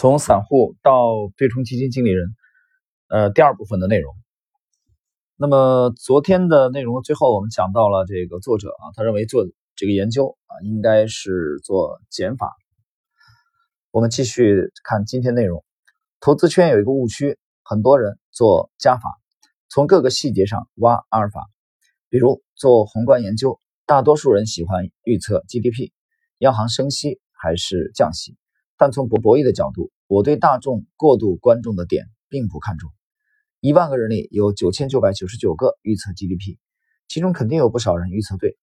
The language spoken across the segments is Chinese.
从散户到对冲基金经理人，呃，第二部分的内容。那么昨天的内容最后我们讲到了这个作者啊，他认为做这个研究啊，应该是做减法。我们继续看今天内容。投资圈有一个误区，很多人做加法，从各个细节上挖阿尔法。比如做宏观研究，大多数人喜欢预测 GDP、央行升息还是降息，但从博博弈的角度，我对大众过度关注的点并不看重。一万个人里有九千九百九十九个预测 GDP，其中肯定有不少人预测对。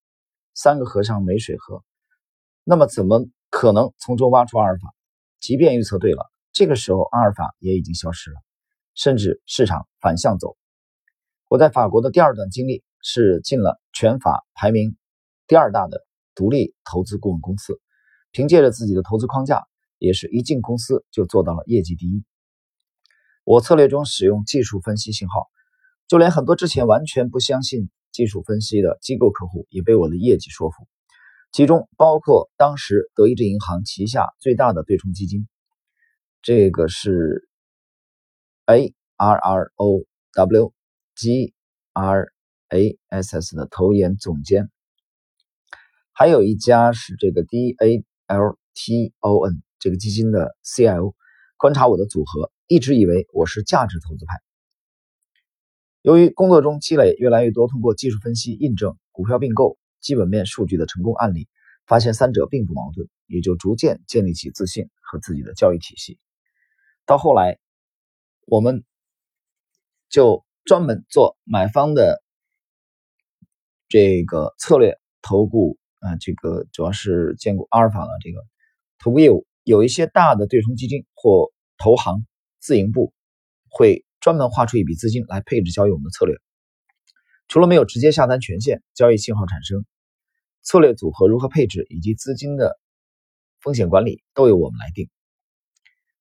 三个和尚没水喝，那么怎么可能从中挖出阿尔法？即便预测对了，这个时候阿尔法也已经消失了，甚至市场反向走。我在法国的第二段经历是进了全法排名第二大的独立投资顾问公司，凭借着自己的投资框架，也是一进公司就做到了业绩第一。我策略中使用技术分析信号，就连很多之前完全不相信技术分析的机构客户也被我的业绩说服，其中包括当时德意志银行旗下最大的对冲基金，这个是 A R R O W G R A S S 的投研总监，还有一家是这个 D A L T O N 这个基金的 C I O，观察我的组合。一直以为我是价值投资派，由于工作中积累越来越多通过技术分析印证股票并购基本面数据的成功案例，发现三者并不矛盾，也就逐渐建立起自信和自己的交易体系。到后来，我们就专门做买方的这个策略投顾啊，这个主要是兼顾阿尔法的这个投顾业务，有一些大的对冲基金或投行。自营部会专门划出一笔资金来配置交易我们的策略，除了没有直接下单权限，交易信号产生，策略组合如何配置以及资金的风险管理都由我们来定。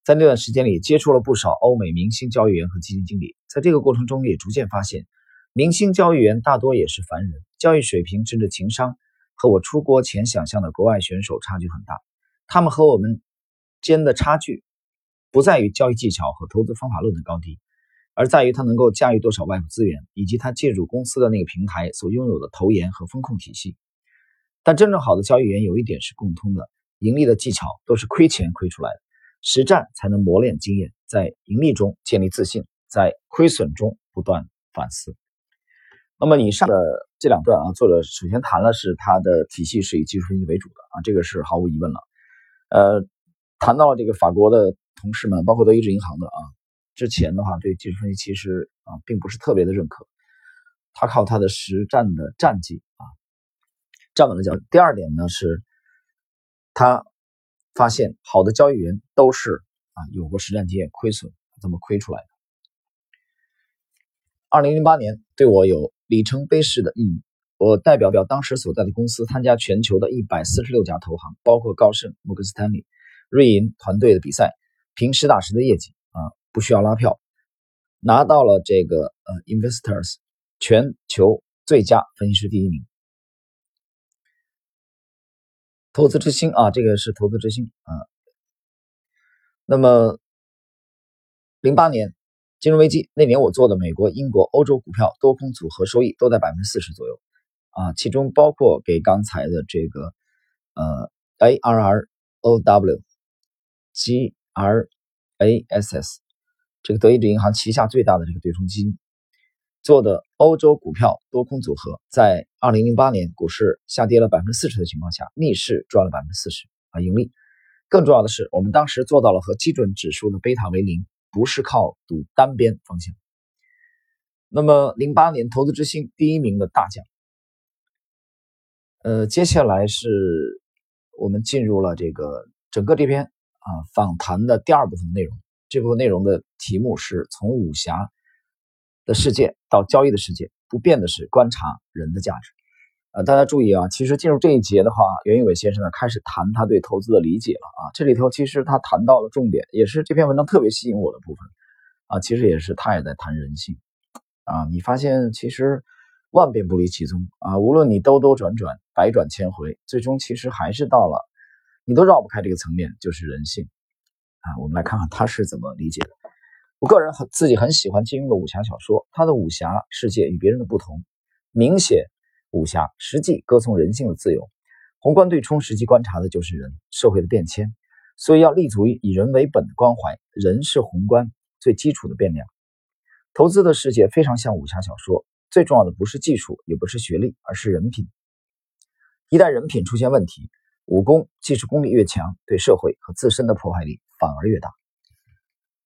在那段时间里，接触了不少欧美明星交易员和基金经理，在这个过程中也逐渐发现，明星交易员大多也是凡人，交易水平甚至情商和我出国前想象的国外选手差距很大，他们和我们间的差距。不在于交易技巧和投资方法论的高低，而在于他能够驾驭多少外部资源，以及他借助公司的那个平台所拥有的投研和风控体系。但真正好的交易员有一点是共通的：盈利的技巧都是亏钱亏出来的，实战才能磨练经验，在盈利中建立自信，在亏损中不断反思。那么以上的这两段啊，作者首先谈了是他的体系是以技术分析为主的啊，这个是毫无疑问了。呃，谈到这个法国的。同事们，包括德意志银行的啊，之前的话对技术分析其实啊并不是特别的认可，他靠他的实战的战绩啊站稳了脚。第二点呢是，他发现好的交易员都是啊有过实战经验，亏损怎么亏出来的。二零零八年对我有里程碑式的意义，我代表表当时所在的公司参加全球的一百四十六家投行，包括高盛、摩根斯坦利、瑞银团队的比赛。凭实打实的业绩啊，不需要拉票，拿到了这个呃，Investors 全球最佳分析师第一名。投资之星啊，这个是投资之星啊。那么，零八年金融危机那年，我做的美国、英国、欧洲股票多空组合收益都在百分之四十左右啊，其中包括给刚才的这个呃 A R R O W G。R A S S 这个德意志银行旗下最大的这个对冲基金做的欧洲股票多空组合，在二零零八年股市下跌了百分之四十的情况下，逆势赚了百分之四十啊盈利。更重要的是，我们当时做到了和基准指数的贝塔为零，不是靠赌单边方向。那么零八年投资之星第一名的大奖，呃，接下来是我们进入了这个整个这篇。啊，访谈的第二部分内容，这部分内容的题目是从武侠的世界到交易的世界，不变的是观察人的价值。呃，大家注意啊，其实进入这一节的话，袁一伟先生呢开始谈他对投资的理解了啊。这里头其实他谈到了重点，也是这篇文章特别吸引我的部分啊。其实也是他也在谈人性啊。你发现其实万变不离其宗啊，无论你兜兜转转，百转千回，最终其实还是到了。你都绕不开这个层面，就是人性啊，我们来看看他是怎么理解的。我个人很自己很喜欢金庸的武侠小说，他的武侠世界与别人的不同，明显武侠实际歌颂人性的自由，宏观对冲实际观察的就是人社会的变迁，所以要立足于以人为本的关怀，人是宏观最基础的变量。投资的世界非常像武侠小说，最重要的不是技术，也不是学历，而是人品。一旦人品出现问题，武功技术功力越强，对社会和自身的破坏力反而越大。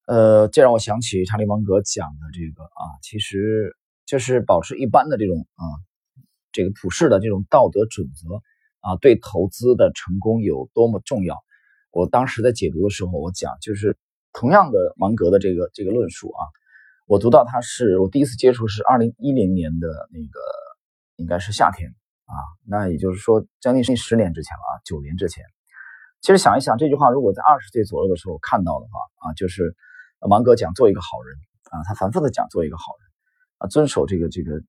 呃，这让我想起查理芒格讲的这个啊，其实就是保持一般的这种啊，这个普世的这种道德准则啊，对投资的成功有多么重要。我当时在解读的时候，我讲就是同样的芒格的这个这个论述啊，我读到他是我第一次接触是二零一零年的那个应该是夏天。啊，那也就是说，将近是十年之前了啊，九年之前。其实想一想，这句话如果在二十岁左右的时候看到的话啊，就是芒格讲做一个好人啊，他反复的讲做一个好人啊，遵守这个这个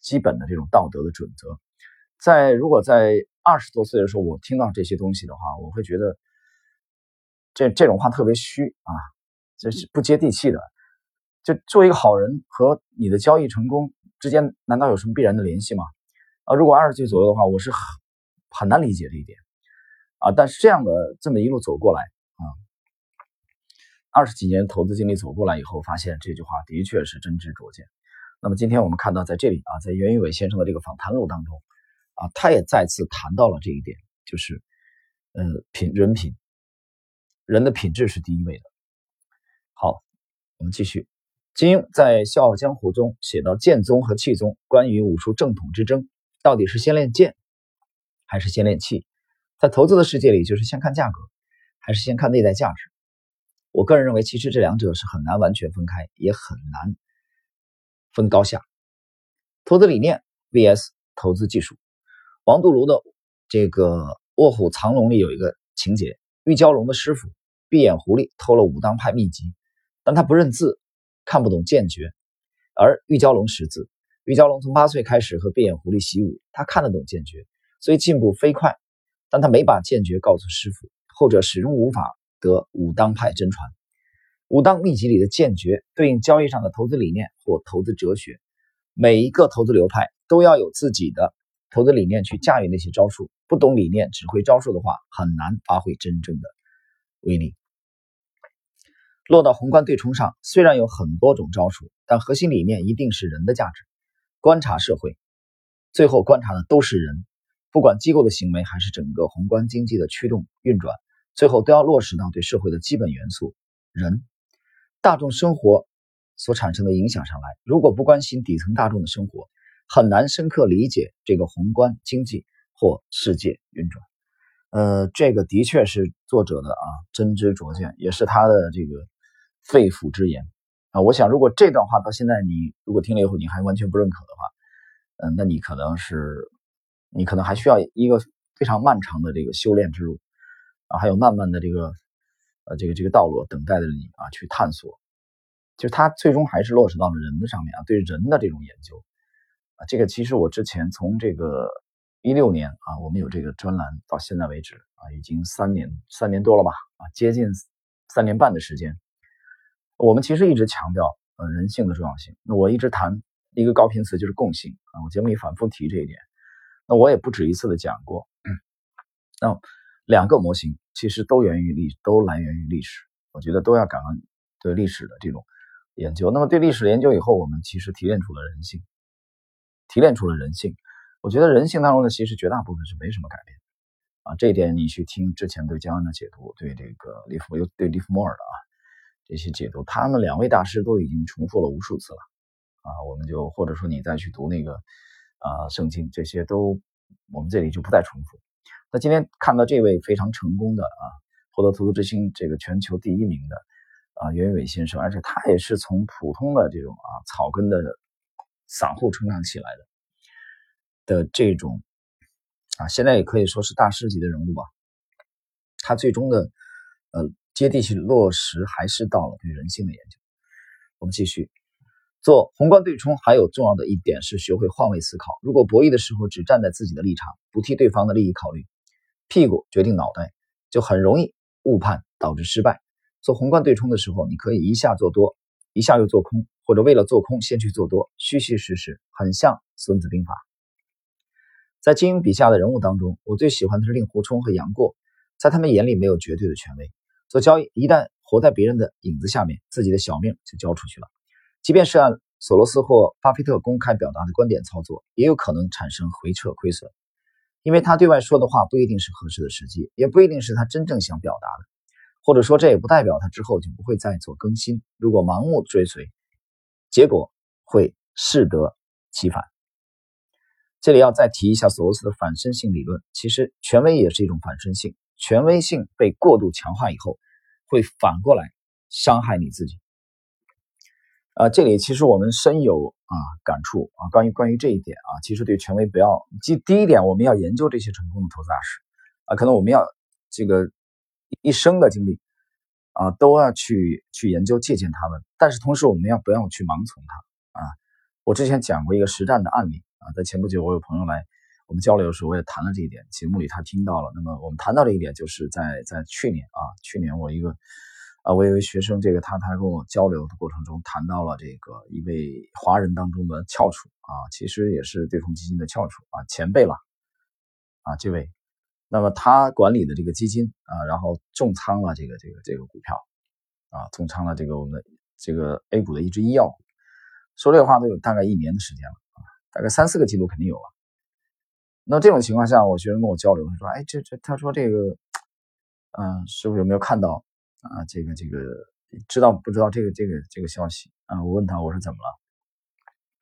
基本的这种道德的准则。在如果在二十多岁的时候，我听到这些东西的话，我会觉得这这种话特别虚啊，这是不接地气的。就做一个好人和你的交易成功之间，难道有什么必然的联系吗？啊，如果二十岁左右的话，我是很很难理解这一点啊。但是这样的这么一路走过来啊，二十几年投资经历走过来以后，发现这句话的确是真知灼见。那么今天我们看到在这里啊，在袁宇伟先生的这个访谈录当中啊，他也再次谈到了这一点，就是呃品人品，人的品质是第一位的。好，我们继续。金庸在《笑傲江湖》中写到剑宗和气宗关于武术正统之争。到底是先练剑还是先练气？在投资的世界里，就是先看价格还是先看内在价值？我个人认为，其实这两者是很难完全分开，也很难分高下。投资理念 vs 投资技术。王度庐的这个《卧虎藏龙》里有一个情节：玉娇龙的师傅闭眼狐狸偷了武当派秘籍，但他不认字，看不懂剑诀，而玉娇龙识字。玉娇龙从八岁开始和闭眼狐狸习武，他看得懂剑诀，所以进步飞快。但他没把剑诀告诉师傅，后者始终无法得武当派真传。武当秘籍里的剑诀对应交易上的投资理念或投资哲学。每一个投资流派都要有自己的投资理念去驾驭那些招数。不懂理念，只会招数的话，很难发挥真正的威力。落到宏观对冲上，虽然有很多种招数，但核心理念一定是人的价值。观察社会，最后观察的都是人，不管机构的行为还是整个宏观经济的驱动运转，最后都要落实到对社会的基本元素——人、大众生活所产生的影响上来。如果不关心底层大众的生活，很难深刻理解这个宏观经济或世界运转。呃，这个的确是作者的啊真知灼见，也是他的这个肺腑之言。啊，我想，如果这段话到现在你如果听了以后你还完全不认可的话，嗯，那你可能是，你可能还需要一个非常漫长的这个修炼之路啊，还有漫漫的这个呃这个这个道路等待着你啊去探索。就是他最终还是落实到了人的上面啊，对人的这种研究啊，这个其实我之前从这个一六年啊，我们有这个专栏到现在为止啊，已经三年三年多了吧啊，接近三年半的时间。我们其实一直强调，呃，人性的重要性。那我一直谈一个高频词，就是共性啊。我节目里反复提这一点。那我也不止一次的讲过。那两个模型其实都源于历，都来源于历史。我觉得都要感恩对历史的这种研究。那么对历史研究以后，我们其实提炼出了人性，提炼出了人性。我觉得人性当中呢，其实绝大部分是没什么改变啊。这一点你去听之前对江恩的解读，对这个利弗又对利弗莫尔的啊。这些解读，他们两位大师都已经重复了无数次了，啊，我们就或者说你再去读那个啊圣经，这些都我们这里就不再重复。那今天看到这位非常成功的啊，获得投资之星这个全球第一名的啊袁伟先生，而且他也是从普通的这种啊草根的散户成长起来的的这种啊，现在也可以说是大师级的人物吧。他最终的呃。接地气落实还是到了对人性的研究。我们继续做宏观对冲，还有重要的一点是学会换位思考。如果博弈的时候只站在自己的立场，不替对方的利益考虑，屁股决定脑袋，就很容易误判，导致失败。做宏观对冲的时候，你可以一下做多，一下又做空，或者为了做空先去做多，虚虚实实，很像《孙子兵法》。在金庸笔下的人物当中，我最喜欢的是令狐冲和杨过，在他们眼里没有绝对的权威，做交易一旦活在别人的影子下面，自己的小命就交出去了。即便是按索罗斯或巴菲特公开表达的观点操作，也有可能产生回撤亏损，因为他对外说的话不一定是合适的时机，也不一定是他真正想表达的，或者说这也不代表他之后就不会再做更新。如果盲目追随，结果会适得其反。这里要再提一下索罗斯的反身性理论。其实权威也是一种反身性，权威性被过度强化以后，会反过来伤害你自己。啊，这里其实我们深有啊感触啊。关于关于这一点啊，其实对权威不要。第第一点，我们要研究这些成功的投资大师啊，可能我们要这个一生的经历啊，都要去去研究借鉴他们。但是同时，我们要不要去盲从他啊？我之前讲过一个实战的案例。啊，在前不久，我有朋友来我们交流的时候，我也谈了这一点。节目里他听到了。那么我们谈到这一点，就是在在去年啊，去年我一个啊，我有一位学生，这个他他跟我交流的过程中谈到了这个一位华人当中的翘楚啊，其实也是对冲基金的翘楚啊，前辈了啊，这位。那么他管理的这个基金啊，然后重仓了这个这个这个股票啊，重仓了这个我们这个 A 股的一只医药股，说这话都有大概一年的时间了。大概三四个季度肯定有了。那这种情况下，我学生跟我交流，他说：“哎，这这，他说这个，嗯，师傅有没有看到啊？这个这个，知道不知道这个这个这个消息啊？”我问他，我说怎么了？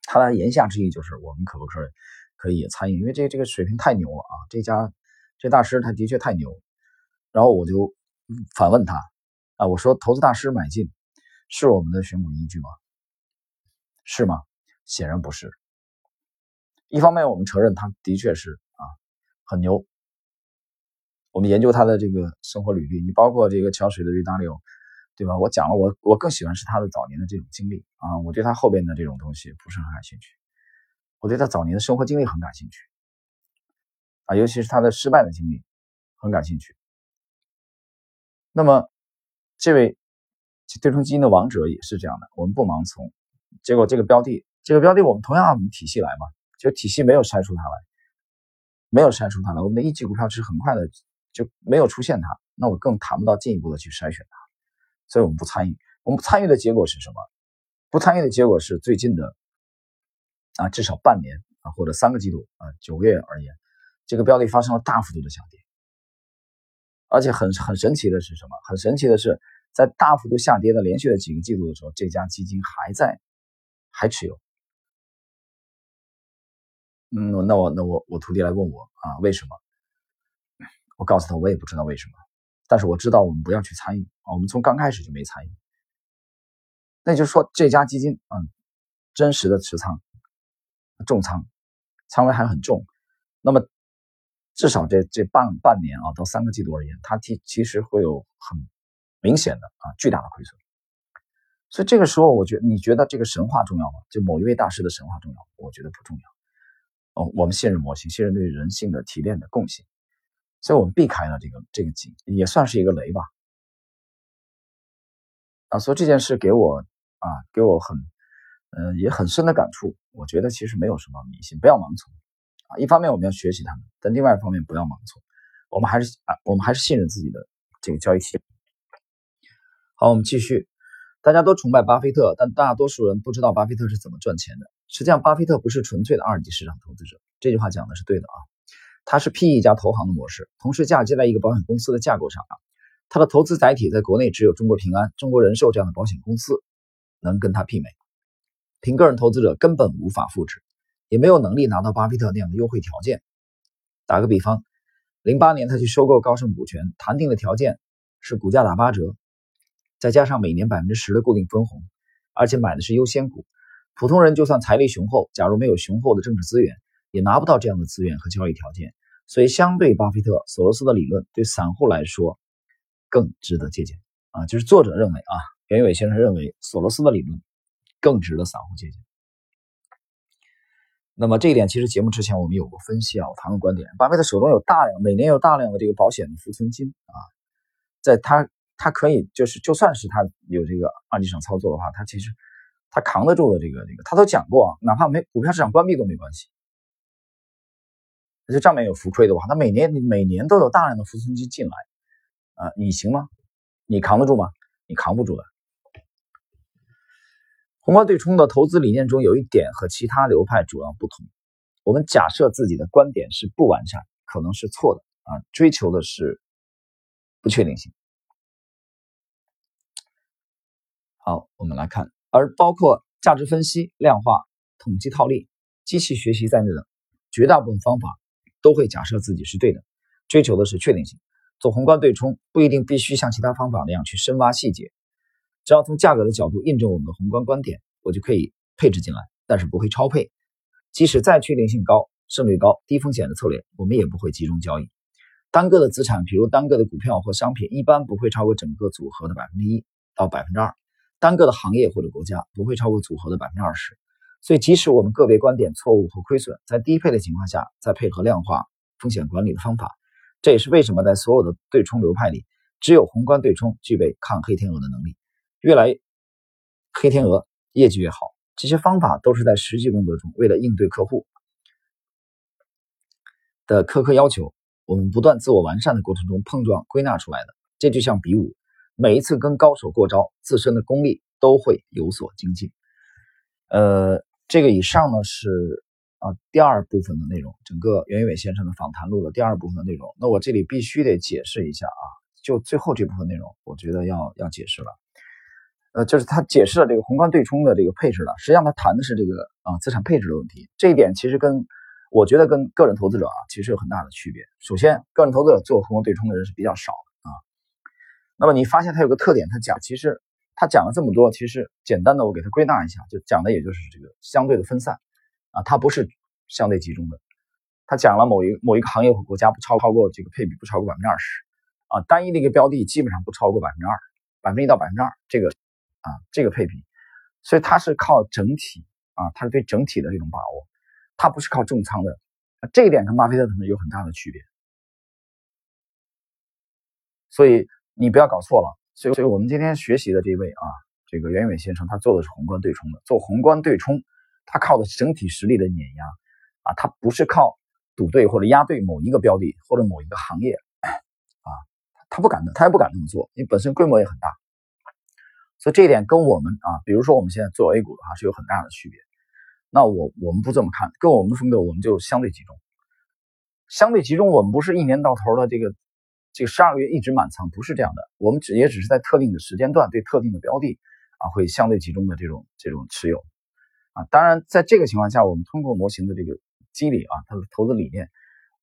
他的言下之意就是，我们可不可以可以参与？因为这这个水平太牛了啊！这家这大师他的确太牛。然后我就反问他啊，我说：“投资大师买进是我们的选股依据吗？是吗？显然不是。”一方面，我们承认他的确是啊很牛。我们研究他的这个生活履历，你包括这个桥水的瑞达利欧，对吧？我讲了，我我更喜欢是他的早年的这种经历啊。我对他后边的这种东西不是很感兴趣，我对他早年的生活经历很感兴趣啊，尤其是他的失败的经历很感兴趣。那么，这位对冲基金的王者也是这样的，我们不盲从。结果这个标的，这个标的我们同样按体系来嘛。就体系没有筛出它来，没有筛出它来，我们的一级股票是很快的就没有出现它，那我更谈不到进一步的去筛选它，所以我们不参与。我们不参与的结果是什么？不参与的结果是最近的啊，至少半年啊或者三个季度啊九个月而言，这个标的发生了大幅度的下跌，而且很很神奇的是什么？很神奇的是，在大幅度下跌的连续的几个季度的时候，这家基金还在还持有。嗯，那我那我我徒弟来问我啊，为什么？我告诉他，我也不知道为什么，但是我知道我们不要去参与啊，我们从刚开始就没参与。那就是说，这家基金嗯，真实的持仓重仓，仓位还很重。那么至少这这半半年啊，到三个季度而言，它其其实会有很明显的啊巨大的亏损。所以这个时候，我觉你觉得这个神话重要吗？就某一位大师的神话重要？我觉得不重要。我们信任模型，信任对人性的提炼的共性，所以我们避开了这个这个井，也算是一个雷吧。啊，所以这件事给我啊，给我很，嗯，也很深的感触。我觉得其实没有什么迷信，不要盲从啊。一方面我们要学习他们，但另外一方面不要盲从。我们还是啊，我们还是信任自己的这个交易体好，我们继续。大家都崇拜巴菲特，但大多数人不知道巴菲特是怎么赚钱的。实际上，巴菲特不是纯粹的二级市场投资者，这句话讲的是对的啊。他是 PE 加投行的模式，同时嫁接在一个保险公司的架构上啊。他的投资载体在国内只有中国平安、中国人寿这样的保险公司能跟他媲美，凭个人投资者根本无法复制，也没有能力拿到巴菲特那样的优惠条件。打个比方，零八年他去收购高盛股权，谈定的条件是股价打八折。再加上每年百分之十的固定分红，而且买的是优先股，普通人就算财力雄厚，假如没有雄厚的政治资源，也拿不到这样的资源和交易条件。所以，相对巴菲特、索罗斯的理论，对散户来说更值得借鉴啊！就是作者认为啊，袁伟先生认为索罗斯的理论更值得散户借鉴。那么这一点，其实节目之前我们有过分析啊，我谈过观点。巴菲特手中有大量，每年有大量的这个保险的浮存金啊，在他。他可以就是就算是他有这个二级市场操作的话，他其实他扛得住的这个这个，他都讲过啊，哪怕没股票市场关闭都没关系。就账面有浮亏的话，他每年每年都有大量的浮存金进来，啊，你行吗？你扛得住吗？你扛不住的。宏观对冲的投资理念中有一点和其他流派主要不同，我们假设自己的观点是不完善，可能是错的啊，追求的是不确定性。好，我们来看，而包括价值分析、量化、统计套利、机器学习在内的绝大部分方法。都会假设自己是对的，追求的是确定性。做宏观对冲不一定必须像其他方法那样去深挖细节，只要从价格的角度印证我们的宏观观点，我就可以配置进来，但是不会超配。即使再确定性高、胜率高、低风险的策略，我们也不会集中交易。单个的资产，比如单个的股票或商品，一般不会超过整个组合的百分之一到百分之二；单个的行业或者国家，不会超过组合的百分之二十。所以，即使我们个别观点错误和亏损，在低配的情况下，再配合量化风险管理的方法，这也是为什么在所有的对冲流派里，只有宏观对冲具备抗黑天鹅的能力。越来黑天鹅业绩越好，这些方法都是在实际工作中为了应对客户的苛刻要求，我们不断自我完善的过程中碰撞归纳出来的。这就像比武，每一次跟高手过招，自身的功力都会有所精进。呃。这个以上呢是啊第二部分的内容，整个袁伟先生的访谈录的第二部分的内容。那我这里必须得解释一下啊，就最后这部分内容，我觉得要要解释了。呃，就是他解释了这个宏观对冲的这个配置了，实际上他谈的是这个啊资产配置的问题。这一点其实跟我觉得跟个人投资者啊其实有很大的区别。首先，个人投资者做宏观对冲的人是比较少。那么你发现它有个特点，他讲其实。他讲了这么多，其实简单的我给他归纳一下，就讲的也就是这个相对的分散啊，它不是相对集中的。他讲了某一某一个行业或国家不超超过这个配比不超过百分之二十啊，单一的一个标的基本上不超过百分之二，百分之一到百分之二这个啊这个配比，所以它是靠整体啊，它是对整体的这种把握，它不是靠重仓的啊，这一点跟巴菲特可能有很大的区别，所以你不要搞错了。所以，所以我们今天学习的这位啊，这个袁伟先生，他做的是宏观对冲的。做宏观对冲，他靠的是整体实力的碾压啊，他不是靠赌对或者压对某一个标的或者某一个行业啊，他不敢，他也不敢这么做，因为本身规模也很大。所以这一点跟我们啊，比如说我们现在做 A 股的话是有很大的区别。那我我们不这么看，跟我们的风格，我们就相对集中。相对集中，我们不是一年到头的这个。这个十二个月一直满仓不是这样的，我们只也只是在特定的时间段对特定的标的啊会相对集中的这种这种持有啊。当然，在这个情况下，我们通过模型的这个机理啊，它的投资理念，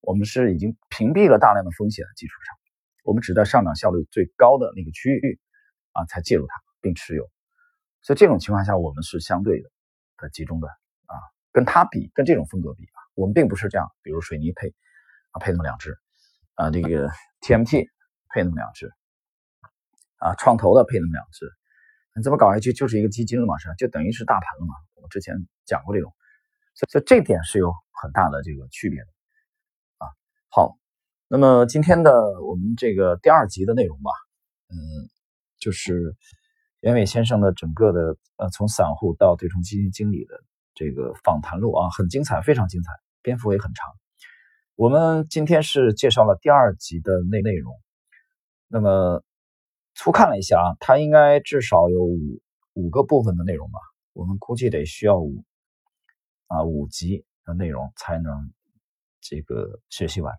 我们是已经屏蔽了大量的风险的基础上，我们只在上涨效率最高的那个区域啊才介入它并持有。所以这种情况下，我们是相对的的集中的啊，跟它比，跟这种风格比啊，我们并不是这样。比如水泥配啊配那么两只。啊，这个 TMT 配那么两只，啊，创投的配那么两只，你这么搞下去就是一个基金了嘛，是吧？就等于是大盘了嘛。我之前讲过这种，所以这点是有很大的这个区别的啊。好，那么今天的我们这个第二集的内容吧，嗯，就是袁伟先生的整个的呃，从散户到对冲基金经理的这个访谈录啊，很精彩，非常精彩，篇幅也很长。我们今天是介绍了第二集的内内容，那么粗看了一下啊，它应该至少有五五个部分的内容吧，我们估计得需要五啊五集的内容才能这个学习完。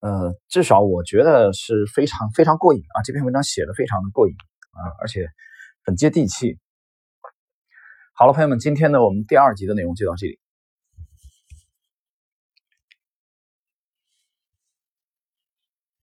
呃，至少我觉得是非常非常过瘾啊，这篇文章写的非常的过瘾啊，而且很接地气。好了，朋友们，今天呢我们第二集的内容就到这里。